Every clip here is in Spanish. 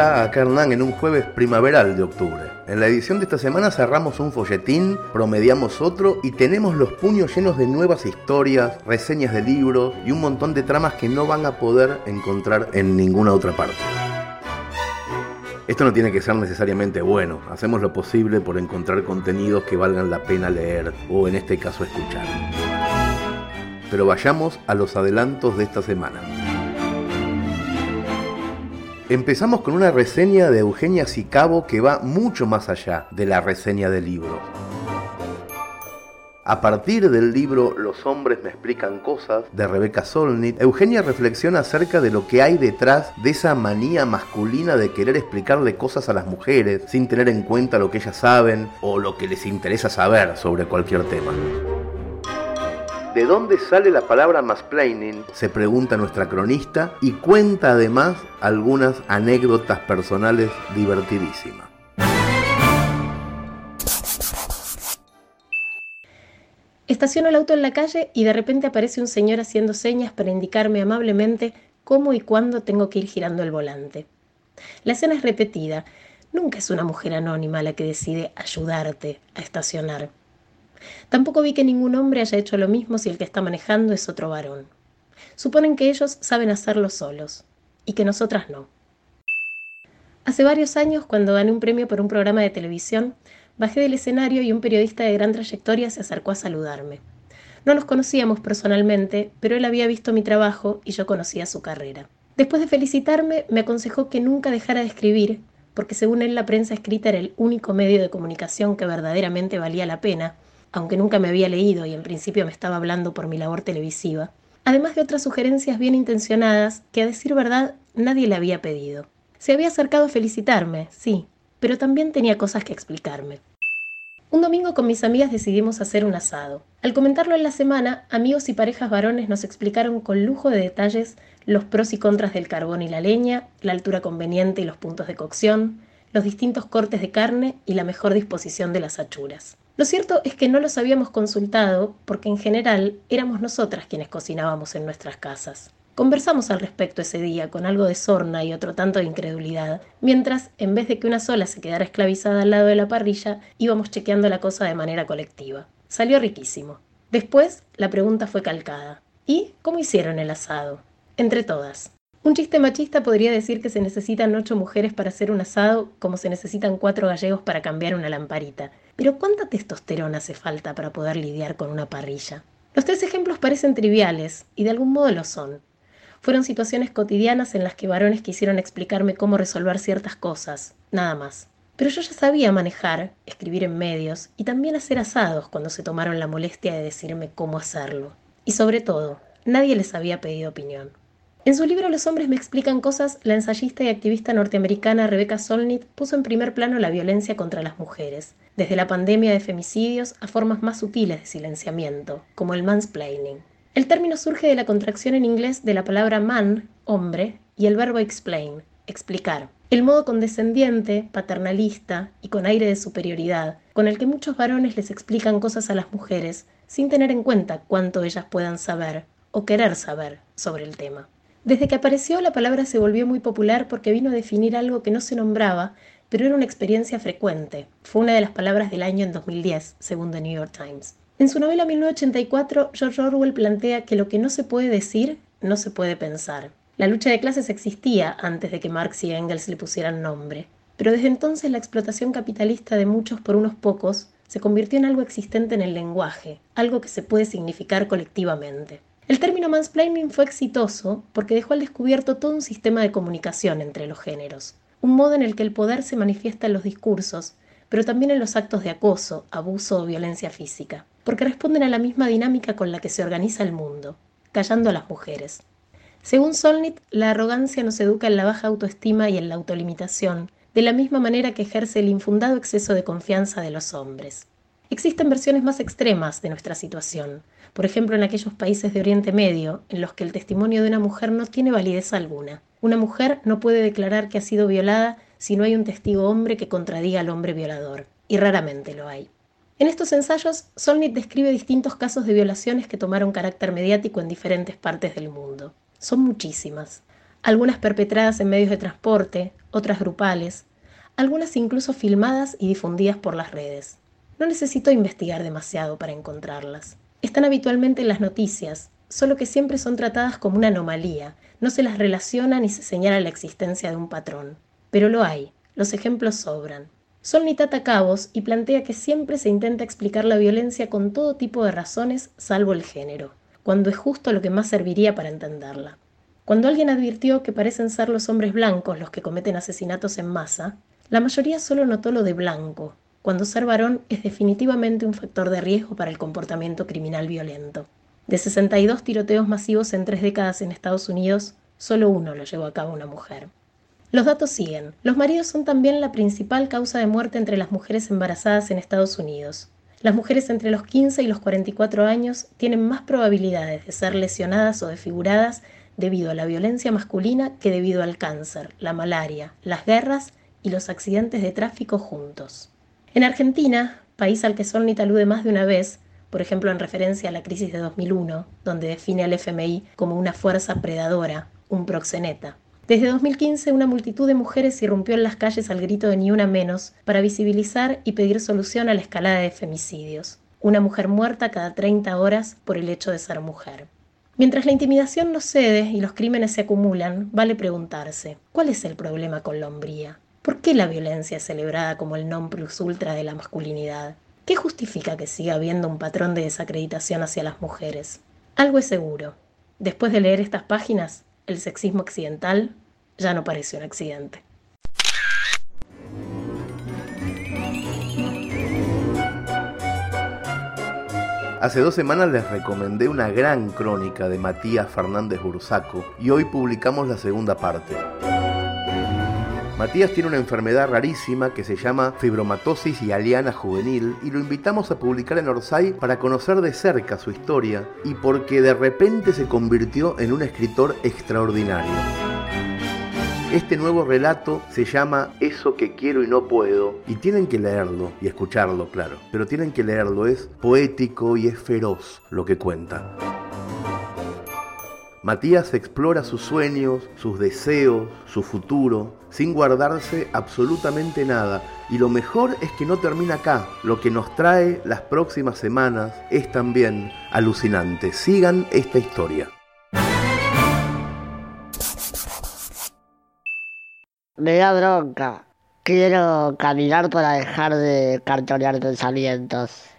Hola, acá en un jueves primaveral de octubre. En la edición de esta semana cerramos un folletín, promediamos otro y tenemos los puños llenos de nuevas historias, reseñas de libros y un montón de tramas que no van a poder encontrar en ninguna otra parte. Esto no tiene que ser necesariamente bueno, hacemos lo posible por encontrar contenidos que valgan la pena leer o en este caso escuchar. Pero vayamos a los adelantos de esta semana. Empezamos con una reseña de Eugenia Sicabo que va mucho más allá de la reseña de libros. A partir del libro Los hombres me explican cosas de Rebeca Solnit, Eugenia reflexiona acerca de lo que hay detrás de esa manía masculina de querer explicarle cosas a las mujeres sin tener en cuenta lo que ellas saben o lo que les interesa saber sobre cualquier tema. ¿De dónde sale la palabra mansplaining? Se pregunta nuestra cronista y cuenta además algunas anécdotas personales divertidísimas. Estaciono el auto en la calle y de repente aparece un señor haciendo señas para indicarme amablemente cómo y cuándo tengo que ir girando el volante. La escena es repetida. Nunca es una mujer anónima la que decide ayudarte a estacionar. Tampoco vi que ningún hombre haya hecho lo mismo si el que está manejando es otro varón. Suponen que ellos saben hacerlo solos y que nosotras no. Hace varios años, cuando gané un premio por un programa de televisión, bajé del escenario y un periodista de gran trayectoria se acercó a saludarme. No nos conocíamos personalmente, pero él había visto mi trabajo y yo conocía su carrera. Después de felicitarme, me aconsejó que nunca dejara de escribir, porque según él la prensa escrita era el único medio de comunicación que verdaderamente valía la pena, aunque nunca me había leído y en principio me estaba hablando por mi labor televisiva, además de otras sugerencias bien intencionadas que a decir verdad nadie le había pedido. Se había acercado a felicitarme, sí, pero también tenía cosas que explicarme. Un domingo con mis amigas decidimos hacer un asado. Al comentarlo en la semana, amigos y parejas varones nos explicaron con lujo de detalles los pros y contras del carbón y la leña, la altura conveniente y los puntos de cocción, los distintos cortes de carne y la mejor disposición de las achuras. Lo cierto es que no los habíamos consultado porque en general éramos nosotras quienes cocinábamos en nuestras casas. Conversamos al respecto ese día con algo de sorna y otro tanto de incredulidad, mientras, en vez de que una sola se quedara esclavizada al lado de la parrilla, íbamos chequeando la cosa de manera colectiva. Salió riquísimo. Después, la pregunta fue calcada. ¿Y cómo hicieron el asado? Entre todas. Un chiste machista podría decir que se necesitan ocho mujeres para hacer un asado como se necesitan cuatro gallegos para cambiar una lamparita. Pero ¿cuánta testosterona hace falta para poder lidiar con una parrilla? Los tres ejemplos parecen triviales, y de algún modo lo son. Fueron situaciones cotidianas en las que varones quisieron explicarme cómo resolver ciertas cosas, nada más. Pero yo ya sabía manejar, escribir en medios y también hacer asados cuando se tomaron la molestia de decirme cómo hacerlo. Y sobre todo, nadie les había pedido opinión. En su libro Los hombres me explican cosas, la ensayista y activista norteamericana Rebecca Solnit puso en primer plano la violencia contra las mujeres, desde la pandemia de femicidios a formas más sutiles de silenciamiento, como el mansplaining. El término surge de la contracción en inglés de la palabra man, hombre, y el verbo explain, explicar. El modo condescendiente, paternalista y con aire de superioridad, con el que muchos varones les explican cosas a las mujeres, sin tener en cuenta cuánto ellas puedan saber o querer saber sobre el tema. Desde que apareció, la palabra se volvió muy popular porque vino a definir algo que no se nombraba, pero era una experiencia frecuente. Fue una de las palabras del año en 2010, según The New York Times. En su novela 1984, George Orwell plantea que lo que no se puede decir, no se puede pensar. La lucha de clases existía antes de que Marx y Engels le pusieran nombre, pero desde entonces la explotación capitalista de muchos por unos pocos se convirtió en algo existente en el lenguaje, algo que se puede significar colectivamente. El término mansplaining fue exitoso porque dejó al descubierto todo un sistema de comunicación entre los géneros, un modo en el que el poder se manifiesta en los discursos, pero también en los actos de acoso, abuso o violencia física, porque responden a la misma dinámica con la que se organiza el mundo, callando a las mujeres. Según Solnit, la arrogancia nos educa en la baja autoestima y en la autolimitación, de la misma manera que ejerce el infundado exceso de confianza de los hombres. Existen versiones más extremas de nuestra situación, por ejemplo en aquellos países de Oriente Medio, en los que el testimonio de una mujer no tiene validez alguna. Una mujer no puede declarar que ha sido violada si no hay un testigo hombre que contradiga al hombre violador, y raramente lo hay. En estos ensayos, Solnit describe distintos casos de violaciones que tomaron carácter mediático en diferentes partes del mundo. Son muchísimas. algunas perpetradas en medios de transporte, otras grupales, algunas incluso filmadas y difundidas por las redes. No necesito investigar demasiado para encontrarlas. Están habitualmente en las noticias, solo que siempre son tratadas como una anomalía, no se las relaciona ni se señala la existencia de un patrón. Pero lo hay, los ejemplos sobran. Solnit ata cabos y plantea que siempre se intenta explicar la violencia con todo tipo de razones salvo el género, cuando es justo lo que más serviría para entenderla. Cuando alguien advirtió que parecen ser los hombres blancos los que cometen asesinatos en masa, la mayoría solo notó lo de blanco, cuando ser varón es definitivamente un factor de riesgo para el comportamiento criminal violento. De 62 tiroteos masivos en tres décadas en Estados Unidos, solo uno lo llevó a cabo una mujer. Los datos siguen. Los maridos son también la principal causa de muerte entre las mujeres embarazadas en Estados Unidos. Las mujeres entre los 15 y los 44 años tienen más probabilidades de ser lesionadas o desfiguradas debido a la violencia masculina que debido al cáncer, la malaria, las guerras y los accidentes de tráfico juntos. En Argentina, país al que Solnit alude más de una vez, por ejemplo en referencia a la crisis de 2001, donde define al FMI como una fuerza predadora, un proxeneta. Desde 2015, una multitud de mujeres irrumpió en las calles al grito de Ni una menos para visibilizar y pedir solución a la escalada de femicidios. Una mujer muerta cada 30 horas por el hecho de ser mujer. Mientras la intimidación no cede y los crímenes se acumulan, vale preguntarse, ¿cuál es el problema con la hombría? ¿Por qué la violencia es celebrada como el non plus ultra de la masculinidad? ¿Qué justifica que siga habiendo un patrón de desacreditación hacia las mujeres? Algo es seguro. Después de leer estas páginas, el sexismo occidental ya no parece un accidente. Hace dos semanas les recomendé una gran crónica de Matías Fernández Bursaco y hoy publicamos la segunda parte. Matías tiene una enfermedad rarísima que se llama fibromatosis y aliana juvenil y lo invitamos a publicar en Orsay para conocer de cerca su historia y porque de repente se convirtió en un escritor extraordinario. Este nuevo relato se llama Eso que quiero y no puedo y tienen que leerlo y escucharlo, claro, pero tienen que leerlo, es poético y es feroz lo que cuenta. Matías explora sus sueños, sus deseos, su futuro, sin guardarse absolutamente nada. Y lo mejor es que no termina acá. Lo que nos trae las próximas semanas es también alucinante. Sigan esta historia. Me da bronca. Quiero caminar para dejar de cartonear pensamientos.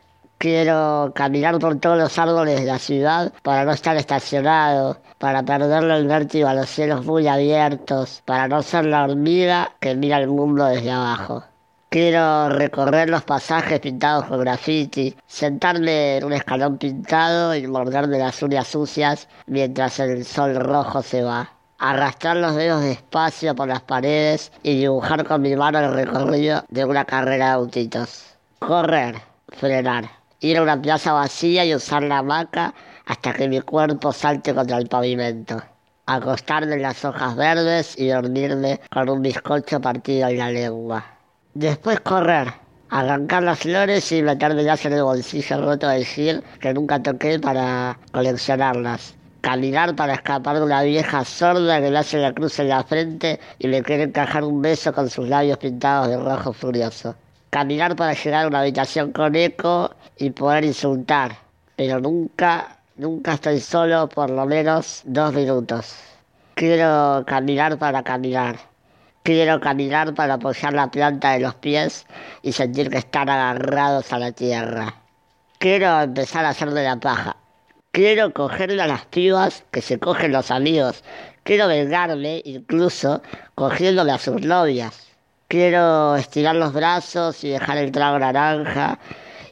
Quiero caminar por todos los árboles de la ciudad para no estar estacionado, para perderle el vértigo a los cielos muy abiertos, para no ser la hormiga que mira el mundo desde abajo. Quiero recorrer los pasajes pintados con graffiti, sentarme en un escalón pintado y morderme las uñas sucias mientras el sol rojo se va. Arrastrar los dedos despacio por las paredes y dibujar con mi mano el recorrido de una carrera de autitos. Correr, frenar ir a una plaza vacía y usar la hamaca hasta que mi cuerpo salte contra el pavimento. Acostarme en las hojas verdes y dormirme con un bizcocho partido en la lengua. Después correr, arrancar las flores y meterme ya en el bolsillo roto de decir que nunca toqué para coleccionarlas. Caminar para escapar de una vieja sorda que le hace la cruz en la frente y le quiere encajar un beso con sus labios pintados de rojo furioso caminar para llegar a una habitación con eco y poder insultar. Pero nunca, nunca estoy solo por lo menos dos minutos. Quiero caminar para caminar. Quiero caminar para apoyar la planta de los pies y sentir que están agarrados a la tierra. Quiero empezar a hacer de la paja. Quiero cogerle a las pibas que se cogen los amigos. Quiero vengarme incluso cogiéndole a sus novias. Quiero estirar los brazos y dejar el trago naranja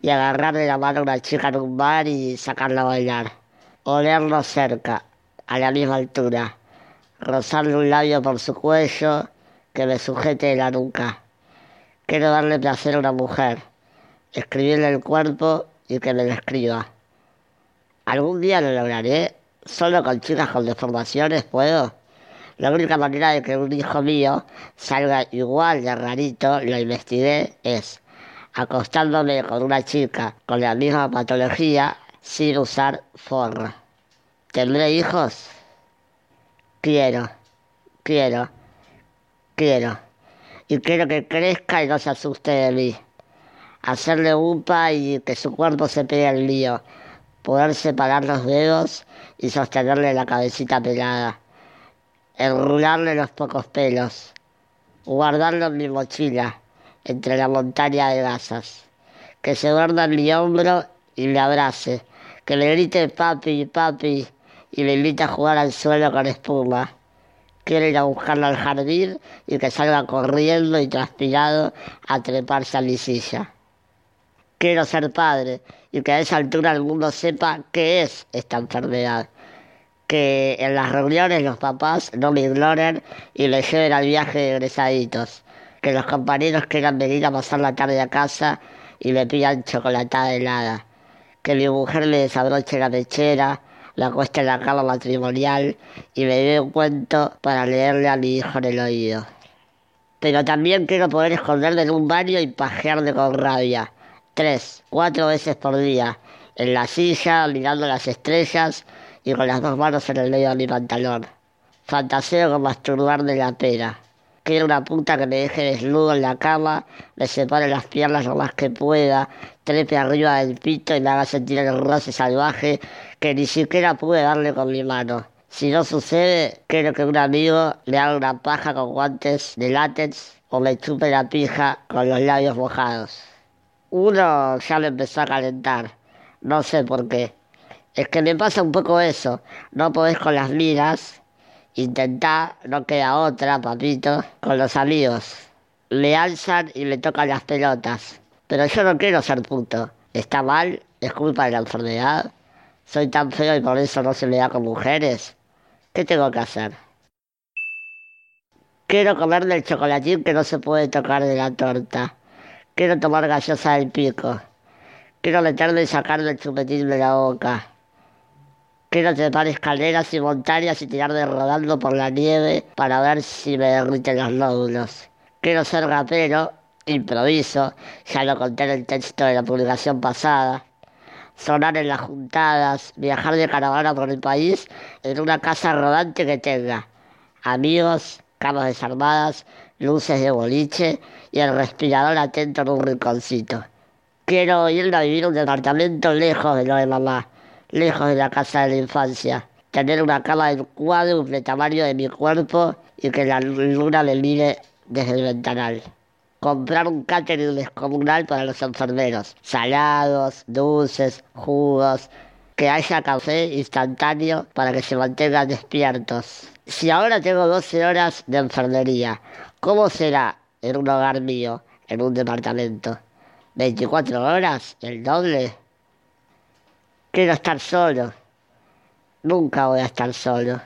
y agarrarle la mano a una chica en un bar y sacarla a bailar. Olerlo cerca, a la misma altura. Rozarle un labio por su cuello que me sujete de la nuca. Quiero darle placer a una mujer, escribirle el cuerpo y que me lo escriba. Algún día lo lograré, solo con chicas con deformaciones puedo. La única manera de que un hijo mío salga igual de rarito, lo investigué, es acostándome con una chica con la misma patología sin usar forra. ¿Tendré hijos? Quiero. Quiero, quiero. Y quiero que crezca y no se asuste de mí. Hacerle upa y que su cuerpo se pegue al lío. Poder separar los dedos y sostenerle la cabecita pelada. Enrularle los pocos pelos. Guardarlo en mi mochila, entre la montaña de gasas. Que se duerma en mi hombro y le abrace. Que le grite papi, papi y le invite a jugar al suelo con espuma quiere ir a buscarlo al jardín y que salga corriendo y transpirado a treparse a mi silla. Quiero ser padre y que a esa altura el mundo sepa qué es esta enfermedad. Que en las reuniones los papás no me ignoren y le lleven al viaje de egresaditos. Que los compañeros quieran venir a pasar la tarde a casa y le pidan chocolatada helada. Que mi mujer le desabroche la mechera la cuesta en la cama matrimonial y me dé un cuento para leerle a mi hijo en el oído. Pero también quiero poder esconderme en un baño y pajearme con rabia. Tres, cuatro veces por día, en la silla, mirando las estrellas y con las dos manos en el medio de mi pantalón. Fantaseo con masturbarme la pena. Quiero una puta que me deje desnudo en la cama, me separe las piernas lo más que pueda, trepe arriba del pito y me haga sentir el roce salvaje que ni siquiera pude darle con mi mano. Si no sucede, quiero que un amigo le haga una paja con guantes de látex o me chupe la pija con los labios mojados. Uno ya me empezó a calentar, no sé por qué. Es que me pasa un poco eso, no podés con las miras, intentá, no queda otra, papito, con los amigos. Le alzan y le tocan las pelotas. Pero yo no quiero ser puto. ¿Está mal? ¿Es culpa de la enfermedad? soy tan feo y por eso no se me da con mujeres. ¿Qué tengo que hacer? Quiero comer del chocolatín que no se puede tocar de la torta. Quiero tomar gaseosa del pico. Quiero meterme y sacarme el chupetín de la boca. Quiero trepar escaleras y montañas y tirarme rodando por la nieve para ver si me derriten los nódulos. Quiero ser rapero, improviso, ya lo conté en el texto de la publicación pasada sonar en las juntadas, viajar de caravana por el país en una casa rodante que tenga amigos, camas desarmadas, luces de boliche y el respirador atento en un rinconcito. Quiero irme a vivir un departamento lejos de lo de mamá, lejos de la casa de la infancia. Tener una cama del de tamaño de mi cuerpo y que la luna me mire desde el ventanal comprar un catering descomunal para los enfermeros. Salados, dulces, jugos, que haya café instantáneo para que se mantengan despiertos. Si ahora tengo 12 horas de enfermería, ¿cómo será en un hogar mío, en un departamento? ¿24 horas? ¿El doble? Quiero estar solo. Nunca voy a estar solo.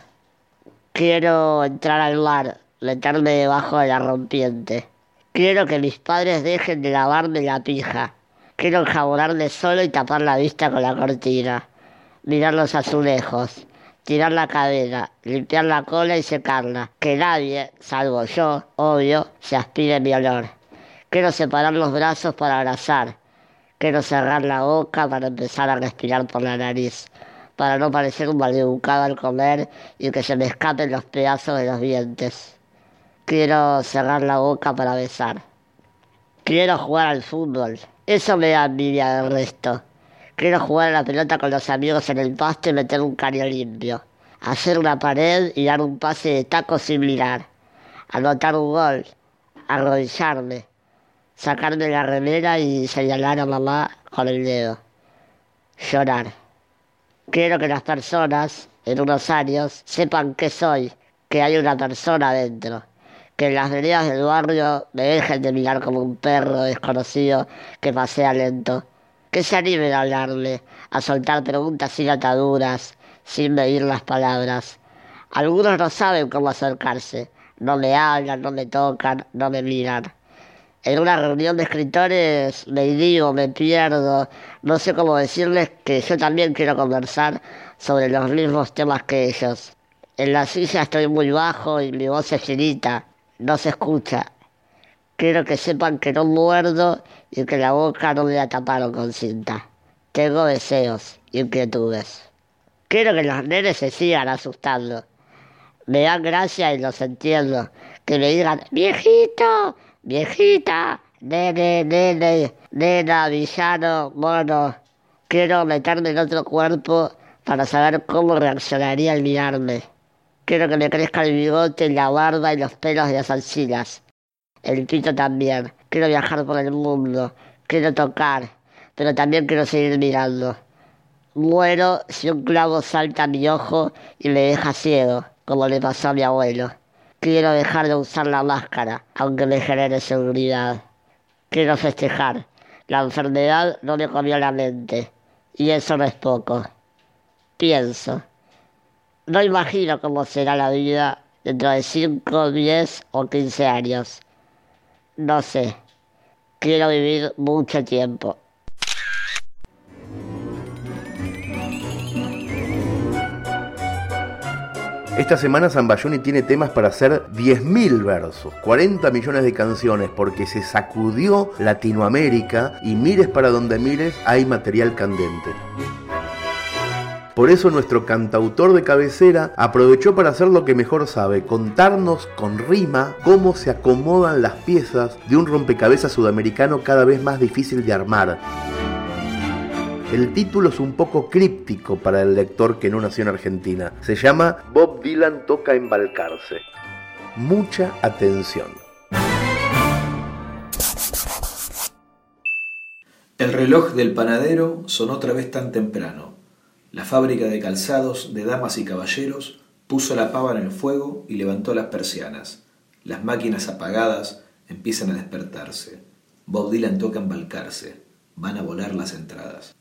Quiero entrar al mar, meterme debajo de la rompiente Quiero que mis padres dejen de lavarme la pija. Quiero enjabonarme solo y tapar la vista con la cortina. Mirar los azulejos. Tirar la cadena. Limpiar la cola y secarla. Que nadie, salvo yo, obvio, se aspire mi olor. Quiero separar los brazos para abrazar. Quiero cerrar la boca para empezar a respirar por la nariz. Para no parecer un maleducado al comer y que se me escapen los pedazos de los dientes. Quiero cerrar la boca para besar. Quiero jugar al fútbol. Eso me da envidia del resto. Quiero jugar a la pelota con los amigos en el pasto y meter un caño limpio. Hacer una pared y dar un pase de taco sin mirar. Anotar un gol. Arrodillarme. Sacarme la remera y señalar a mamá con el dedo. Llorar. Quiero que las personas, en unos años, sepan que soy, que hay una persona dentro que las veredas del barrio me dejen de mirar como un perro desconocido que pasea lento, que se animen a hablarle, a soltar preguntas sin ataduras, sin medir las palabras. Algunos no saben cómo acercarse, no me hablan, no me tocan, no me miran. En una reunión de escritores me digo, me pierdo, no sé cómo decirles que yo también quiero conversar sobre los mismos temas que ellos. En la silla estoy muy bajo y mi voz es finita no se escucha. Quiero que sepan que no muerdo y que la boca no me la taparon con cinta. Tengo deseos, inquietudes. Quiero que los nenes se sigan asustando. Me dan gracia y los entiendo. Que me digan, viejito, viejita, nene, nene, nena, villano, mono. Quiero meterme en otro cuerpo para saber cómo reaccionaría al mirarme. Quiero que me crezca el bigote, la barba y los pelos de las axilas. El pito también. Quiero viajar por el mundo. Quiero tocar. Pero también quiero seguir mirando. Muero si un clavo salta a mi ojo y me deja ciego, como le pasó a mi abuelo. Quiero dejar de usar la máscara, aunque me genere seguridad. Quiero festejar. La enfermedad no me comió la mente. Y eso no es poco. Pienso. No imagino cómo será la vida dentro de 5, 10 o 15 años. No sé. Quiero vivir mucho tiempo. Esta semana Zambayoni tiene temas para hacer 10.000 versos, 40 millones de canciones, porque se sacudió Latinoamérica y mires para donde mires hay material candente. Por eso nuestro cantautor de cabecera aprovechó para hacer lo que mejor sabe, contarnos con rima cómo se acomodan las piezas de un rompecabezas sudamericano cada vez más difícil de armar. El título es un poco críptico para el lector que no nació en Argentina. Se llama Bob Dylan toca embalcarse. Mucha atención. El reloj del panadero sonó otra vez tan temprano. La fábrica de calzados de damas y caballeros puso la pava en el fuego y levantó las persianas. Las máquinas apagadas empiezan a despertarse. Bob Dylan toca embalcarse. Van a volar las entradas.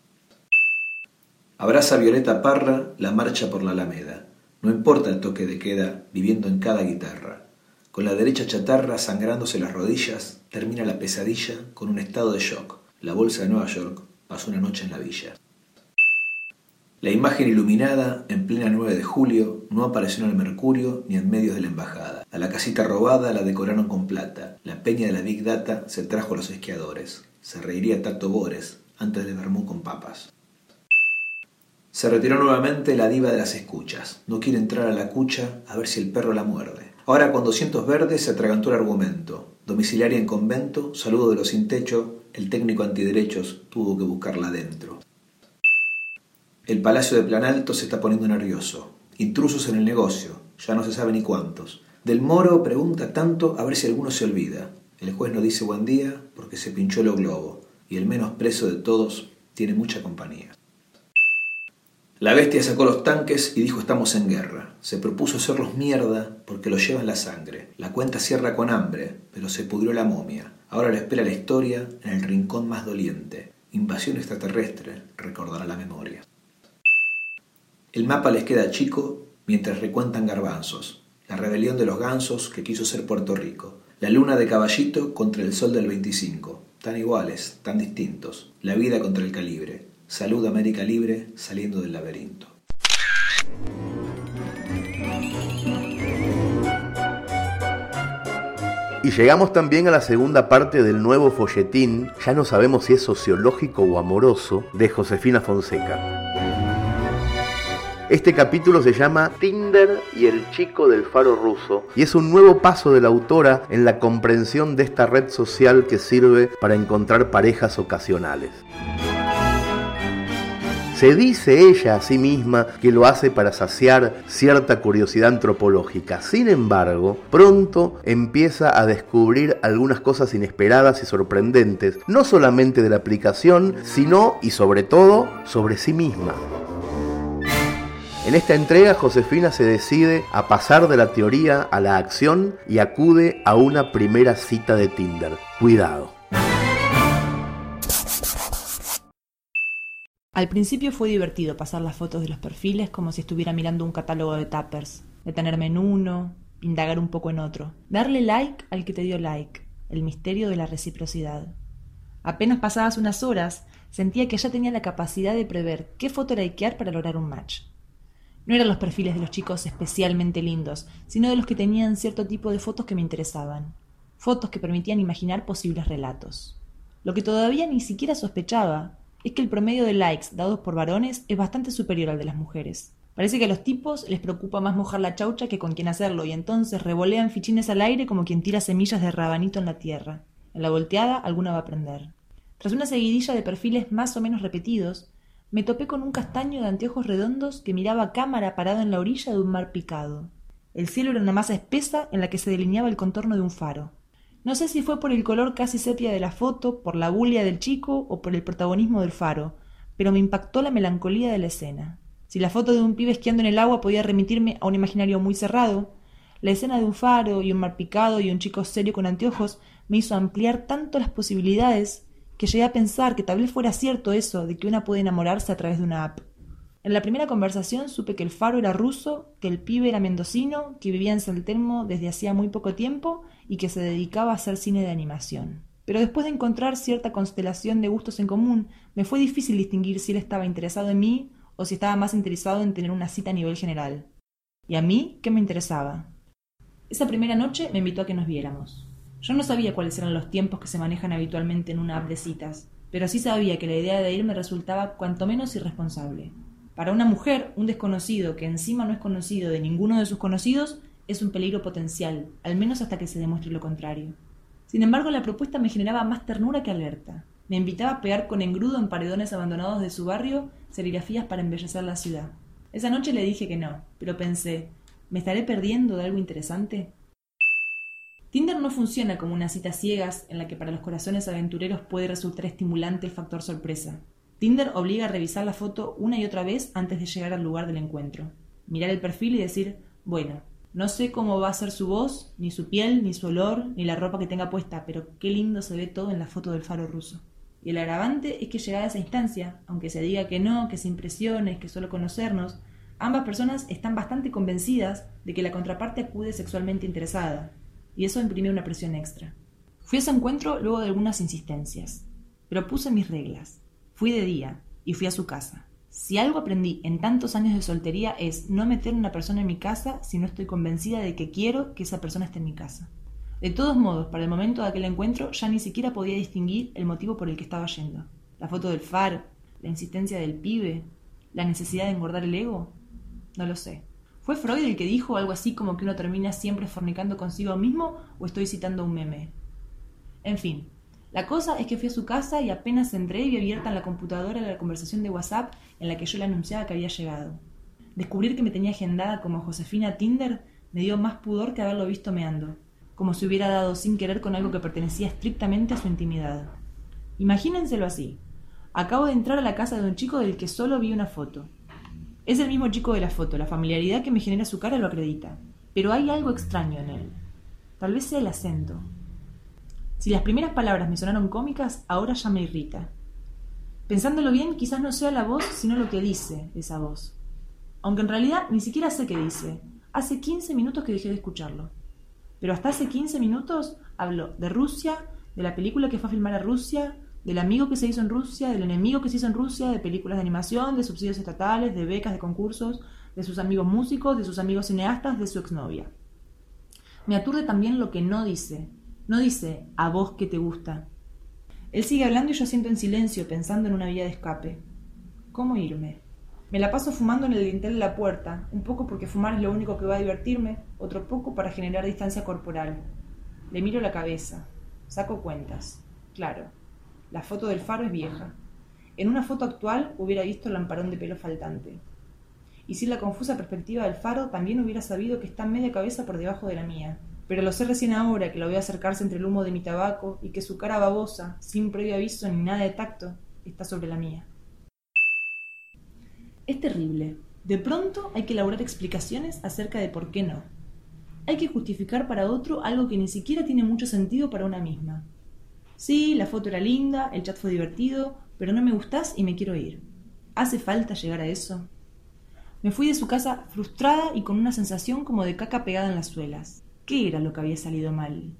Abraza Violeta Parra la marcha por la Alameda. No importa el toque de queda, viviendo en cada guitarra. Con la derecha chatarra sangrándose las rodillas, termina la pesadilla con un estado de shock. La bolsa de Nueva York pasó una noche en la villa. La imagen iluminada, en plena 9 de julio, no apareció en el Mercurio ni en medios de la embajada. A la casita robada la decoraron con plata. La peña de la Big Data se trajo a los esquiadores. Se reiría Tato Bores antes de vermú con papas. Se retiró nuevamente la diva de las escuchas. No quiere entrar a la cucha a ver si el perro la muerde. Ahora con 200 verdes se atragantó el argumento. Domiciliaria en convento, saludo de los sin techo, el técnico antiderechos tuvo que buscarla adentro. El palacio de Planalto se está poniendo nervioso. Intrusos en el negocio, ya no se sabe ni cuántos. Del Moro pregunta tanto a ver si alguno se olvida. El juez no dice buen día porque se pinchó el globo. Y el menos preso de todos tiene mucha compañía. La bestia sacó los tanques y dijo estamos en guerra. Se propuso hacerlos mierda porque los lleva en la sangre. La cuenta cierra con hambre, pero se pudrió la momia. Ahora le espera la historia en el rincón más doliente. Invasión extraterrestre, recordará la memoria. El mapa les queda chico mientras recuentan garbanzos. La rebelión de los gansos que quiso ser Puerto Rico. La luna de caballito contra el sol del 25. Tan iguales, tan distintos. La vida contra el calibre. Salud América Libre saliendo del laberinto. Y llegamos también a la segunda parte del nuevo folletín, ya no sabemos si es sociológico o amoroso, de Josefina Fonseca. Este capítulo se llama Tinder y el chico del faro ruso y es un nuevo paso de la autora en la comprensión de esta red social que sirve para encontrar parejas ocasionales. Se dice ella a sí misma que lo hace para saciar cierta curiosidad antropológica. Sin embargo, pronto empieza a descubrir algunas cosas inesperadas y sorprendentes, no solamente de la aplicación, sino y sobre todo sobre sí misma. En esta entrega, Josefina se decide a pasar de la teoría a la acción y acude a una primera cita de Tinder. Cuidado. Al principio fue divertido pasar las fotos de los perfiles como si estuviera mirando un catálogo de tappers, detenerme en uno, indagar un poco en otro, darle like al que te dio like, el misterio de la reciprocidad. Apenas pasadas unas horas, sentía que ya tenía la capacidad de prever qué foto likear para lograr un match. No eran los perfiles de los chicos especialmente lindos, sino de los que tenían cierto tipo de fotos que me interesaban, fotos que permitían imaginar posibles relatos. Lo que todavía ni siquiera sospechaba es que el promedio de likes dados por varones es bastante superior al de las mujeres. Parece que a los tipos les preocupa más mojar la chaucha que con quién hacerlo, y entonces revolean fichines al aire como quien tira semillas de rabanito en la tierra. En la volteada alguna va a prender. Tras una seguidilla de perfiles más o menos repetidos, me topé con un castaño de anteojos redondos que miraba a cámara parado en la orilla de un mar picado. El cielo era una masa espesa en la que se delineaba el contorno de un faro. No sé si fue por el color casi sepia de la foto, por la bulia del chico o por el protagonismo del faro, pero me impactó la melancolía de la escena. Si la foto de un pibe esquiando en el agua podía remitirme a un imaginario muy cerrado, la escena de un faro y un mar picado y un chico serio con anteojos me hizo ampliar tanto las posibilidades que llegué a pensar que tal vez fuera cierto eso de que una puede enamorarse a través de una app. En la primera conversación supe que el faro era ruso, que el pibe era mendocino, que vivía en Saltermo desde hacía muy poco tiempo y que se dedicaba a hacer cine de animación. Pero después de encontrar cierta constelación de gustos en común, me fue difícil distinguir si él estaba interesado en mí o si estaba más interesado en tener una cita a nivel general. ¿Y a mí qué me interesaba? Esa primera noche me invitó a que nos viéramos. Yo no sabía cuáles eran los tiempos que se manejan habitualmente en una app de citas, pero sí sabía que la idea de ir me resultaba cuanto menos irresponsable. Para una mujer, un desconocido que encima no es conocido de ninguno de sus conocidos es un peligro potencial, al menos hasta que se demuestre lo contrario. Sin embargo, la propuesta me generaba más ternura que alerta. Me invitaba a pegar con engrudo en paredones abandonados de su barrio serigrafías para embellecer la ciudad. Esa noche le dije que no, pero pensé, ¿me estaré perdiendo de algo interesante? Tinder no funciona como una cita ciegas en la que para los corazones aventureros puede resultar estimulante el factor sorpresa. Tinder obliga a revisar la foto una y otra vez antes de llegar al lugar del encuentro. Mirar el perfil y decir, bueno, no sé cómo va a ser su voz, ni su piel, ni su olor, ni la ropa que tenga puesta, pero qué lindo se ve todo en la foto del faro ruso. Y el agravante es que llegada esa instancia, aunque se diga que no, que se impresiones, que solo conocernos, ambas personas están bastante convencidas de que la contraparte acude sexualmente interesada, y eso imprime una presión extra. Fui a ese encuentro luego de algunas insistencias, pero puse mis reglas. Fui de día y fui a su casa. Si algo aprendí en tantos años de soltería es no meter una persona en mi casa si no estoy convencida de que quiero que esa persona esté en mi casa. De todos modos, para el momento de aquel encuentro ya ni siquiera podía distinguir el motivo por el que estaba yendo. La foto del faro, la insistencia del pibe, la necesidad de engordar el ego. No lo sé. ¿Fue Freud el que dijo algo así como que uno termina siempre fornicando consigo mismo o estoy citando un meme? En fin, la cosa es que fui a su casa y apenas entré vi abierta en la computadora la conversación de WhatsApp en la que yo le anunciaba que había llegado. Descubrir que me tenía agendada como Josefina Tinder me dio más pudor que haberlo visto meando, como si hubiera dado sin querer con algo que pertenecía estrictamente a su intimidad. Imagínenselo así. Acabo de entrar a la casa de un chico del que solo vi una foto. Es el mismo chico de la foto, la familiaridad que me genera su cara lo acredita. Pero hay algo extraño en él. Tal vez sea el acento. Si las primeras palabras me sonaron cómicas, ahora ya me irrita. Pensándolo bien, quizás no sea la voz, sino lo que dice esa voz. Aunque en realidad ni siquiera sé qué dice. Hace 15 minutos que dejé de escucharlo. Pero hasta hace 15 minutos habló de Rusia, de la película que fue a filmar a Rusia, del amigo que se hizo en Rusia, del enemigo que se hizo en Rusia, de películas de animación, de subsidios estatales, de becas, de concursos, de sus amigos músicos, de sus amigos cineastas, de su exnovia. Me aturde también lo que no dice. No dice a vos que te gusta. Él sigue hablando y yo siento en silencio, pensando en una vía de escape. ¿Cómo irme? Me la paso fumando en el dintel de la puerta, un poco porque fumar es lo único que va a divertirme, otro poco para generar distancia corporal. Le miro la cabeza. Saco cuentas. Claro, la foto del faro es vieja. En una foto actual hubiera visto el lamparón de pelo faltante. Y sin la confusa perspectiva del faro también hubiera sabido que está media cabeza por debajo de la mía. Pero lo sé recién ahora que lo veo acercarse entre el humo de mi tabaco y que su cara babosa, sin previo aviso ni nada de tacto, está sobre la mía. Es terrible. De pronto hay que elaborar explicaciones acerca de por qué no. Hay que justificar para otro algo que ni siquiera tiene mucho sentido para una misma. Sí, la foto era linda, el chat fue divertido, pero no me gustás y me quiero ir. ¿Hace falta llegar a eso? Me fui de su casa frustrada y con una sensación como de caca pegada en las suelas. ¿Qué era lo que había salido mal?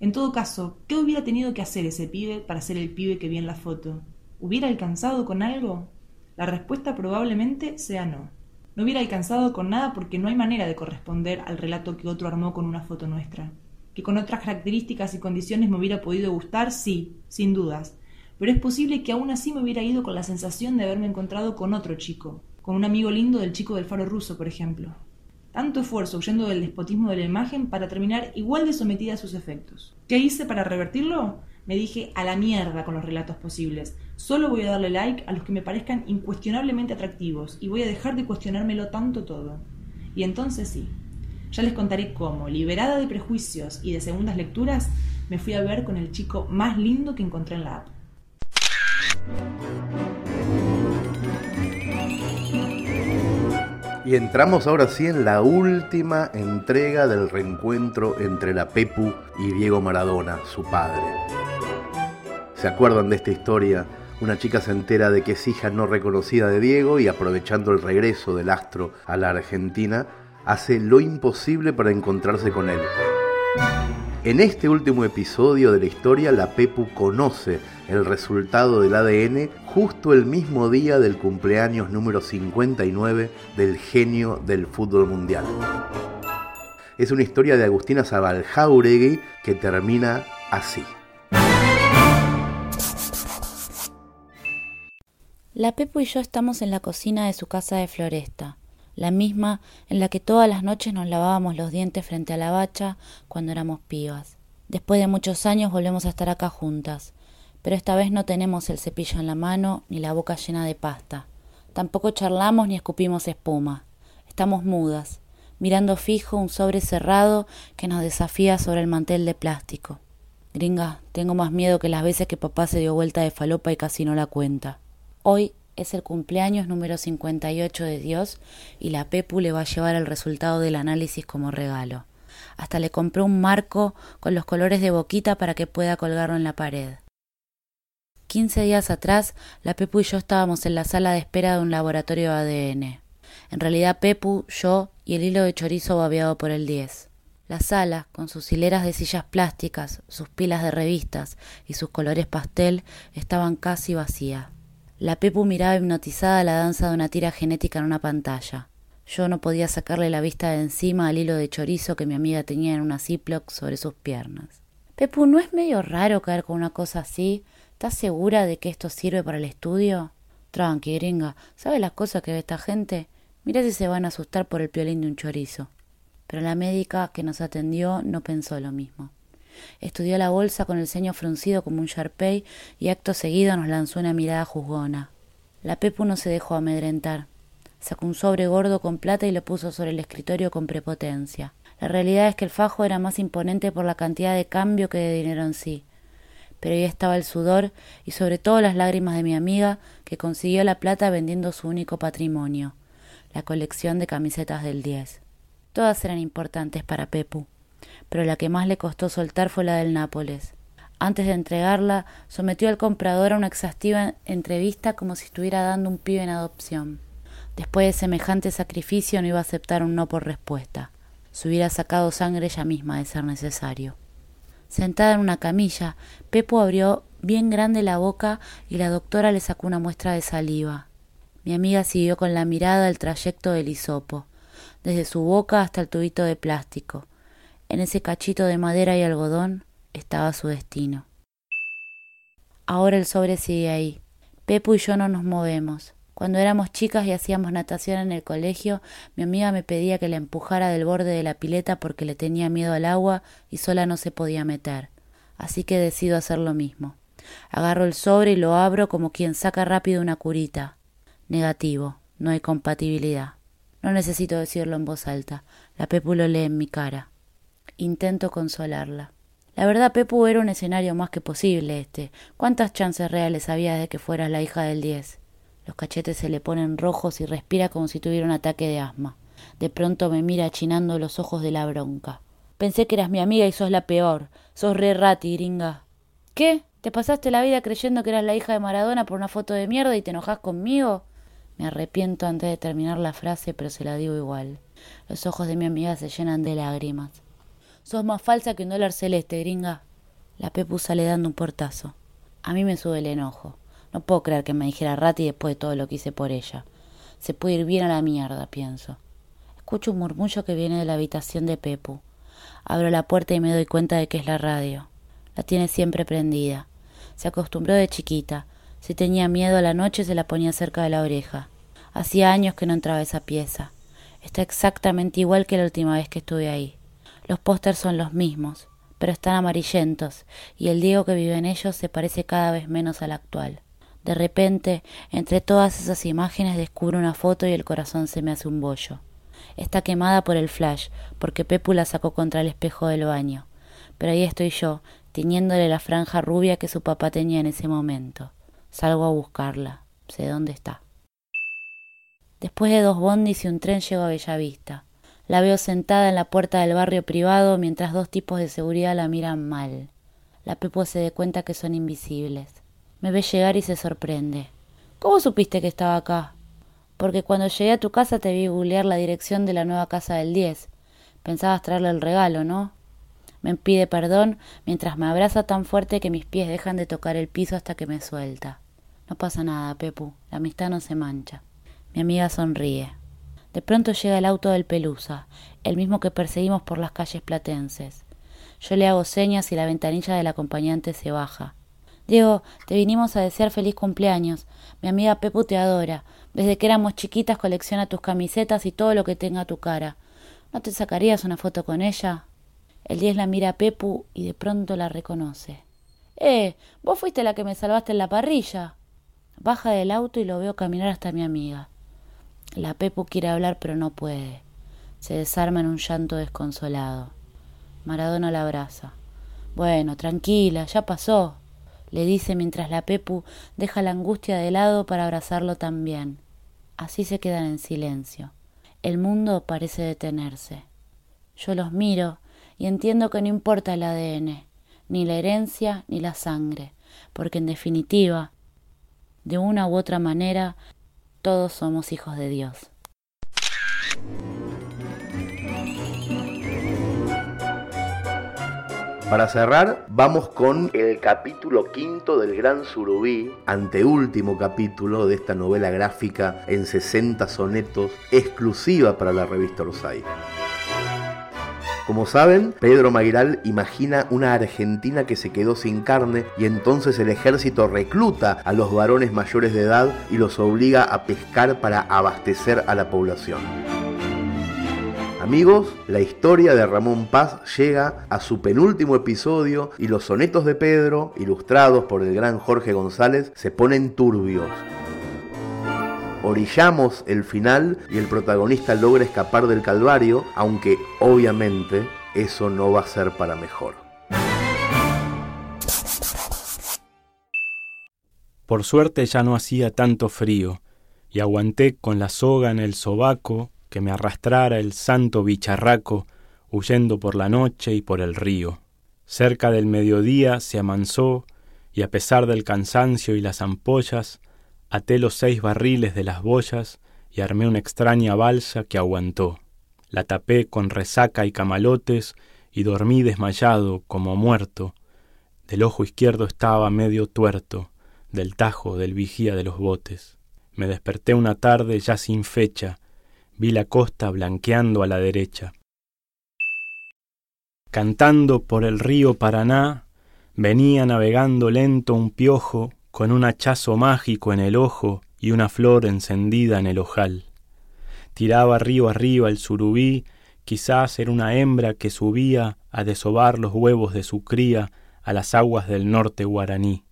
En todo caso, ¿qué hubiera tenido que hacer ese pibe para ser el pibe que vi en la foto? ¿Hubiera alcanzado con algo? La respuesta probablemente sea no. No hubiera alcanzado con nada porque no hay manera de corresponder al relato que otro armó con una foto nuestra que con otras características y condiciones me hubiera podido gustar, sí, sin dudas. Pero es posible que aún así me hubiera ido con la sensación de haberme encontrado con otro chico, con un amigo lindo del chico del faro ruso, por ejemplo. Tanto esfuerzo huyendo del despotismo de la imagen para terminar igual de sometida a sus efectos. ¿Qué hice para revertirlo? Me dije a la mierda con los relatos posibles. Solo voy a darle like a los que me parezcan incuestionablemente atractivos y voy a dejar de cuestionármelo tanto todo. Y entonces sí. Ya les contaré cómo, liberada de prejuicios y de segundas lecturas, me fui a ver con el chico más lindo que encontré en la app. Y entramos ahora sí en la última entrega del reencuentro entre la Pepu y Diego Maradona, su padre. ¿Se acuerdan de esta historia? Una chica se entera de que es hija no reconocida de Diego y aprovechando el regreso del astro a la Argentina, hace lo imposible para encontrarse con él. En este último episodio de la historia, la Pepu conoce el resultado del ADN justo el mismo día del cumpleaños número 59 del genio del fútbol mundial. Es una historia de Agustina Zabal Jauregui que termina así. La Pepu y yo estamos en la cocina de su casa de Floresta la misma en la que todas las noches nos lavábamos los dientes frente a la bacha cuando éramos pibas. Después de muchos años volvemos a estar acá juntas, pero esta vez no tenemos el cepillo en la mano ni la boca llena de pasta. Tampoco charlamos ni escupimos espuma. Estamos mudas, mirando fijo un sobre cerrado que nos desafía sobre el mantel de plástico. Gringa, tengo más miedo que las veces que papá se dio vuelta de falopa y casi no la cuenta. Hoy es el cumpleaños número 58 de Dios y la Pepu le va a llevar el resultado del análisis como regalo. Hasta le compró un marco con los colores de boquita para que pueda colgarlo en la pared. Quince días atrás, la Pepu y yo estábamos en la sala de espera de un laboratorio ADN. En realidad, Pepu, yo y el hilo de chorizo babeado por el 10. La sala, con sus hileras de sillas plásticas, sus pilas de revistas y sus colores pastel, estaban casi vacía. La Pepu miraba hipnotizada la danza de una tira genética en una pantalla. Yo no podía sacarle la vista de encima al hilo de chorizo que mi amiga tenía en una Ziploc sobre sus piernas. Pepu, ¿no es medio raro caer con una cosa así? ¿Estás segura de que esto sirve para el estudio? Tranqui, gringa. ¿Sabes las cosas que ve esta gente? Mira si se van a asustar por el piolín de un chorizo. Pero la médica que nos atendió no pensó lo mismo. Estudió la bolsa con el ceño fruncido como un Sharpei y acto seguido nos lanzó una mirada juzgona. La Pepu no se dejó amedrentar. Sacó un sobre gordo con plata y lo puso sobre el escritorio con prepotencia. La realidad es que el fajo era más imponente por la cantidad de cambio que de dinero en sí. Pero ahí estaba el sudor y sobre todo las lágrimas de mi amiga que consiguió la plata vendiendo su único patrimonio, la colección de camisetas del 10. Todas eran importantes para Pepu pero la que más le costó soltar fue la del Nápoles. Antes de entregarla, sometió al comprador a una exhaustiva entrevista como si estuviera dando un pibe en adopción. Después de semejante sacrificio no iba a aceptar un no por respuesta. Se hubiera sacado sangre ella misma de ser necesario. Sentada en una camilla, Pepo abrió bien grande la boca y la doctora le sacó una muestra de saliva. Mi amiga siguió con la mirada el trayecto del hisopo, desde su boca hasta el tubito de plástico, en ese cachito de madera y algodón estaba su destino. Ahora el sobre sigue ahí. Pepo y yo no nos movemos. Cuando éramos chicas y hacíamos natación en el colegio, mi amiga me pedía que la empujara del borde de la pileta porque le tenía miedo al agua y sola no se podía meter. Así que decido hacer lo mismo. Agarro el sobre y lo abro como quien saca rápido una curita. Negativo, no hay compatibilidad. No necesito decirlo en voz alta. La Pepu lo lee en mi cara. Intento consolarla. La verdad, Pepu era un escenario más que posible este. ¿Cuántas chances reales había de que fueras la hija del diez? Los cachetes se le ponen rojos y respira como si tuviera un ataque de asma. De pronto me mira achinando los ojos de la bronca. Pensé que eras mi amiga y sos la peor. Sos re rati, gringa. ¿Qué? ¿Te pasaste la vida creyendo que eras la hija de Maradona por una foto de mierda y te enojas conmigo? Me arrepiento antes de terminar la frase, pero se la digo igual. Los ojos de mi amiga se llenan de lágrimas. Sos más falsa que un dólar celeste, gringa. La Pepu sale dando un portazo. A mí me sube el enojo. No puedo creer que me dijera Rati después de todo lo que hice por ella. Se puede ir bien a la mierda, pienso. Escucho un murmullo que viene de la habitación de Pepu. Abro la puerta y me doy cuenta de que es la radio. La tiene siempre prendida. Se acostumbró de chiquita. Si tenía miedo a la noche se la ponía cerca de la oreja. Hacía años que no entraba esa pieza. Está exactamente igual que la última vez que estuve ahí. Los pósters son los mismos, pero están amarillentos, y el Diego que vive en ellos se parece cada vez menos al actual. De repente, entre todas esas imágenes descubro una foto y el corazón se me hace un bollo. Está quemada por el flash, porque Pepu la sacó contra el espejo del baño. Pero ahí estoy yo, tiñéndole la franja rubia que su papá tenía en ese momento. Salgo a buscarla. Sé dónde está. Después de dos bondis y un tren llego a Bellavista. La veo sentada en la puerta del barrio privado mientras dos tipos de seguridad la miran mal. La Pepo se dé cuenta que son invisibles. Me ve llegar y se sorprende. ¿Cómo supiste que estaba acá? Porque cuando llegué a tu casa te vi googlear la dirección de la nueva casa del 10. Pensabas traerle el regalo, ¿no? Me pide perdón mientras me abraza tan fuerte que mis pies dejan de tocar el piso hasta que me suelta. No pasa nada, Pepu. La amistad no se mancha. Mi amiga sonríe. De pronto llega el auto del Pelusa, el mismo que perseguimos por las calles platenses. Yo le hago señas y la ventanilla del acompañante se baja. Diego, te vinimos a desear feliz cumpleaños. Mi amiga Pepu te adora. Desde que éramos chiquitas colecciona tus camisetas y todo lo que tenga tu cara. ¿No te sacarías una foto con ella? El 10 la mira a Pepu y de pronto la reconoce. Eh, vos fuiste la que me salvaste en la parrilla. Baja del auto y lo veo caminar hasta mi amiga. La Pepu quiere hablar pero no puede. Se desarma en un llanto desconsolado. Maradona la abraza. Bueno, tranquila, ya pasó, le dice mientras la Pepu deja la angustia de lado para abrazarlo también. Así se quedan en silencio. El mundo parece detenerse. Yo los miro y entiendo que no importa el ADN, ni la herencia, ni la sangre, porque en definitiva, de una u otra manera, todos somos hijos de Dios. Para cerrar, vamos con el capítulo quinto del Gran Surubí, anteúltimo capítulo de esta novela gráfica en 60 sonetos, exclusiva para la revista Orsay. Como saben, Pedro Mairal imagina una Argentina que se quedó sin carne y entonces el ejército recluta a los varones mayores de edad y los obliga a pescar para abastecer a la población. Amigos, la historia de Ramón Paz llega a su penúltimo episodio y los sonetos de Pedro, ilustrados por el gran Jorge González, se ponen turbios orillamos el final y el protagonista logra escapar del calvario, aunque obviamente eso no va a ser para mejor. Por suerte ya no hacía tanto frío, y aguanté con la soga en el sobaco que me arrastrara el santo bicharraco, huyendo por la noche y por el río. Cerca del mediodía se amansó, y a pesar del cansancio y las ampollas, até los seis barriles de las boyas y armé una extraña balsa que aguantó. La tapé con resaca y camalotes y dormí desmayado como muerto. Del ojo izquierdo estaba medio tuerto, del tajo del vigía de los botes. Me desperté una tarde ya sin fecha, vi la costa blanqueando a la derecha. Cantando por el río Paraná, venía navegando lento un piojo con un hachazo mágico en el ojo y una flor encendida en el ojal. Tiraba río arriba el surubí, quizás era una hembra que subía a desovar los huevos de su cría a las aguas del norte guaraní.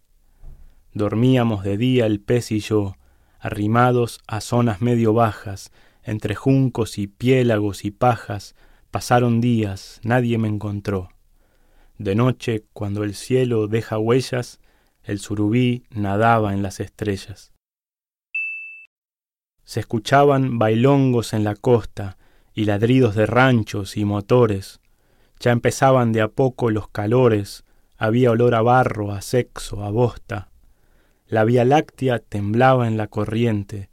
Dormíamos de día el pez y yo, arrimados a zonas medio bajas, entre juncos y piélagos y pajas, pasaron días, nadie me encontró. De noche, cuando el cielo deja huellas, el surubí nadaba en las estrellas. Se escuchaban bailongos en la costa y ladridos de ranchos y motores. Ya empezaban de a poco los calores, había olor a barro, a sexo, a bosta. La Vía Láctea temblaba en la corriente,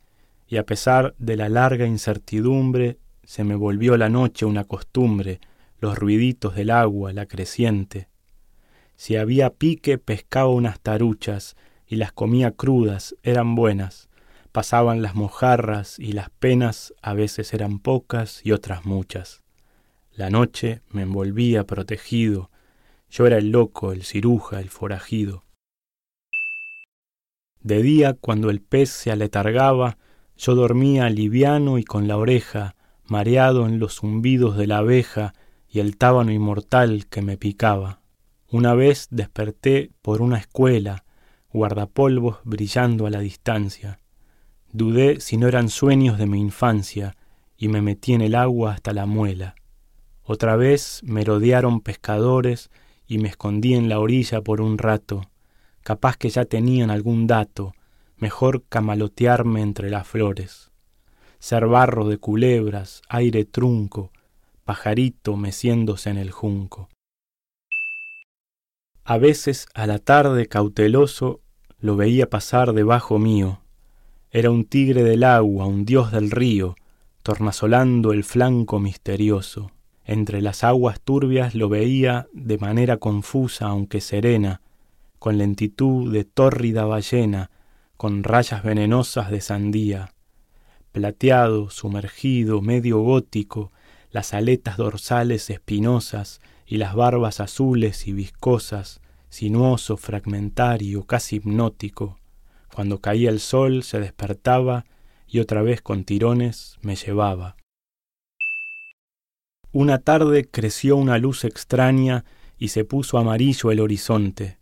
y a pesar de la larga incertidumbre, se me volvió la noche una costumbre, los ruiditos del agua, la creciente. Si había pique, pescaba unas taruchas y las comía crudas, eran buenas. Pasaban las mojarras y las penas a veces eran pocas y otras muchas. La noche me envolvía protegido, yo era el loco, el ciruja, el forajido. De día, cuando el pez se aletargaba, Yo dormía liviano y con la oreja, mareado en los zumbidos de la abeja y el tábano inmortal que me picaba. Una vez desperté por una escuela, guardapolvos brillando a la distancia. Dudé si no eran sueños de mi infancia y me metí en el agua hasta la muela. Otra vez merodearon pescadores y me escondí en la orilla por un rato, capaz que ya tenían algún dato, mejor camalotearme entre las flores. Ser barro de culebras, aire trunco, pajarito meciéndose en el junco. A veces a la tarde cauteloso lo veía pasar debajo mío. Era un tigre del agua, un dios del río, tornasolando el flanco misterioso. Entre las aguas turbias lo veía de manera confusa aunque serena, con lentitud de tórrida ballena, con rayas venenosas de sandía. Plateado, sumergido, medio gótico, las aletas dorsales espinosas y las barbas azules y viscosas, sinuoso, fragmentario, casi hipnótico. Cuando caía el sol se despertaba y otra vez con tirones me llevaba. Una tarde creció una luz extraña y se puso amarillo el horizonte.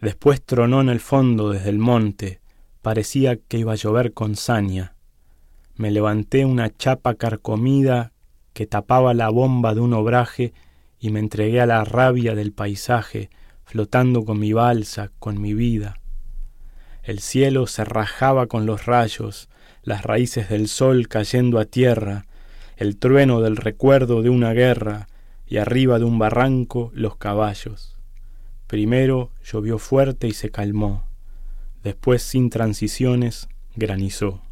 Después tronó en el fondo desde el monte, parecía que iba a llover con saña. Me levanté una chapa carcomida que tapaba la bomba de un obraje y me entregué a la rabia del paisaje, flotando con mi balsa, con mi vida. El cielo se rajaba con los rayos, las raíces del sol cayendo a tierra, el trueno del recuerdo de una guerra, y arriba de un barranco los caballos. Primero llovió fuerte y se calmó, después sin transiciones granizó.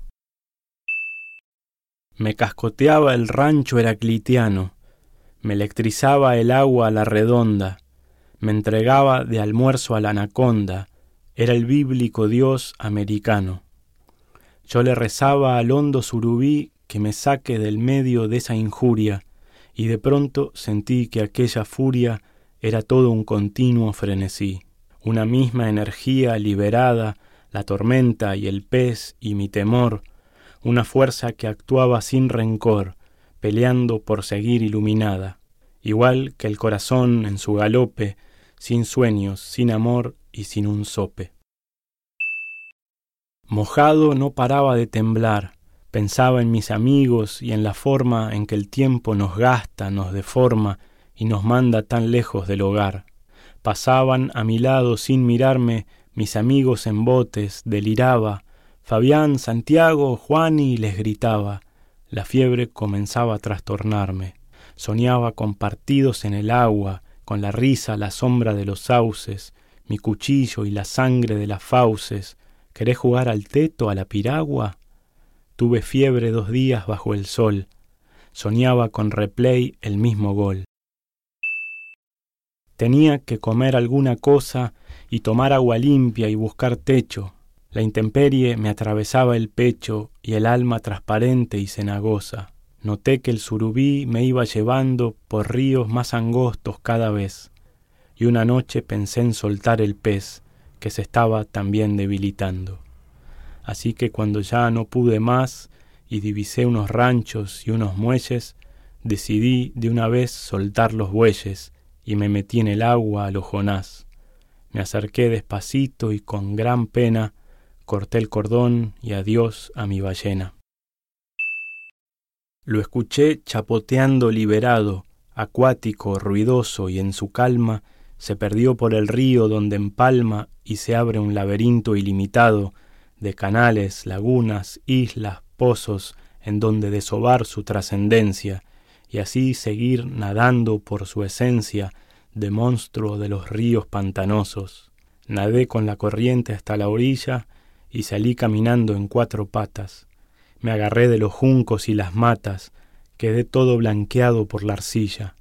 Me cascoteaba el rancho heraclitiano, me electrizaba el agua a la redonda, me entregaba de almuerzo a la anaconda, era el bíblico Dios americano. Yo le rezaba al hondo surubí que me saque del medio de esa injuria, y de pronto sentí que aquella furia era todo un continuo frenesí, una misma energía liberada, la tormenta y el pez y mi temor, una fuerza que actuaba sin rencor, peleando por seguir iluminada, igual que el corazón en su galope, sin sueños, sin amor y sin un sope. Mojado no paraba de temblar, pensaba en mis amigos y en la forma en que el tiempo nos gasta, nos deforma y nos manda tan lejos del hogar. Pasaban a mi lado sin mirarme mis amigos en botes, deliraba, Fabián, Santiago, Juani les gritaba. La fiebre comenzaba a trastornarme. Soñaba con partidos en el agua, con la risa, la sombra de los sauces, mi cuchillo y la sangre de las fauces. ¿Querés jugar al teto, a la piragua? Tuve fiebre dos días bajo el sol. Soñaba con replay el mismo gol. Tenía que comer alguna cosa y tomar agua limpia y buscar techo. La intemperie me atravesaba el pecho y el alma transparente y cenagosa. Noté que el surubí me iba llevando por ríos más angostos cada vez, y una noche pensé en soltar el pez, que se estaba también debilitando. Así que cuando ya no pude más y divisé unos ranchos y unos muelles, decidí de una vez soltar los bueyes y me metí en el agua a lo Jonás. Me acerqué despacito y con gran pena corté el cordón y adiós a mi ballena. Lo escuché chapoteando liberado, acuático, ruidoso, y en su calma se perdió por el río donde empalma y se abre un laberinto ilimitado de canales, lagunas, islas, pozos, en donde desovar su trascendencia, y así seguir nadando por su esencia de monstruo de los ríos pantanosos. Nadé con la corriente hasta la orilla y salí caminando en cuatro patas. Me agarré de los juncos y las matas, quedé todo blanqueado por la arcilla.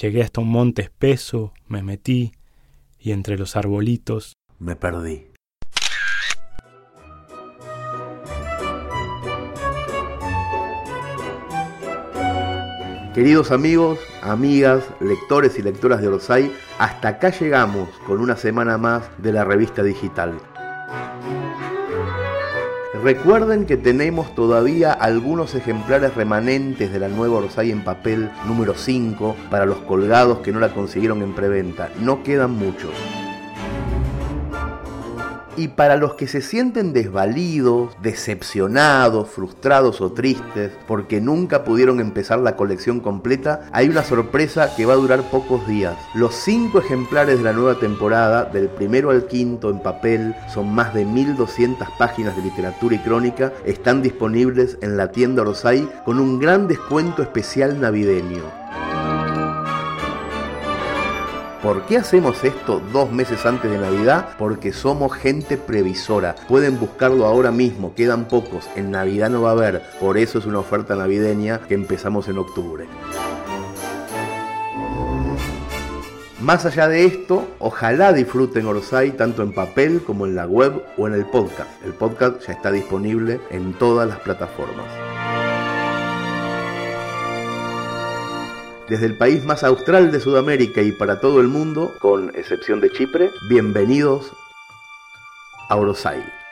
Llegué hasta un monte espeso, me metí, y entre los arbolitos me perdí. Queridos amigos, amigas, lectores y lectoras de Orsay, hasta acá llegamos con una semana más de la revista digital. Recuerden que tenemos todavía algunos ejemplares remanentes de la nueva Orsay en papel número 5 para los colgados que no la consiguieron en preventa. No quedan muchos. Y para los que se sienten desvalidos, decepcionados, frustrados o tristes porque nunca pudieron empezar la colección completa, hay una sorpresa que va a durar pocos días. Los cinco ejemplares de la nueva temporada, del primero al quinto en papel, son más de 1200 páginas de literatura y crónica, están disponibles en la tienda Orsay con un gran descuento especial navideño. ¿Por qué hacemos esto dos meses antes de Navidad? Porque somos gente previsora. Pueden buscarlo ahora mismo, quedan pocos. En Navidad no va a haber. Por eso es una oferta navideña que empezamos en octubre. Más allá de esto, ojalá disfruten Orsay tanto en papel como en la web o en el podcast. El podcast ya está disponible en todas las plataformas. Desde el país más austral de Sudamérica y para todo el mundo, con excepción de Chipre, bienvenidos a Orosai.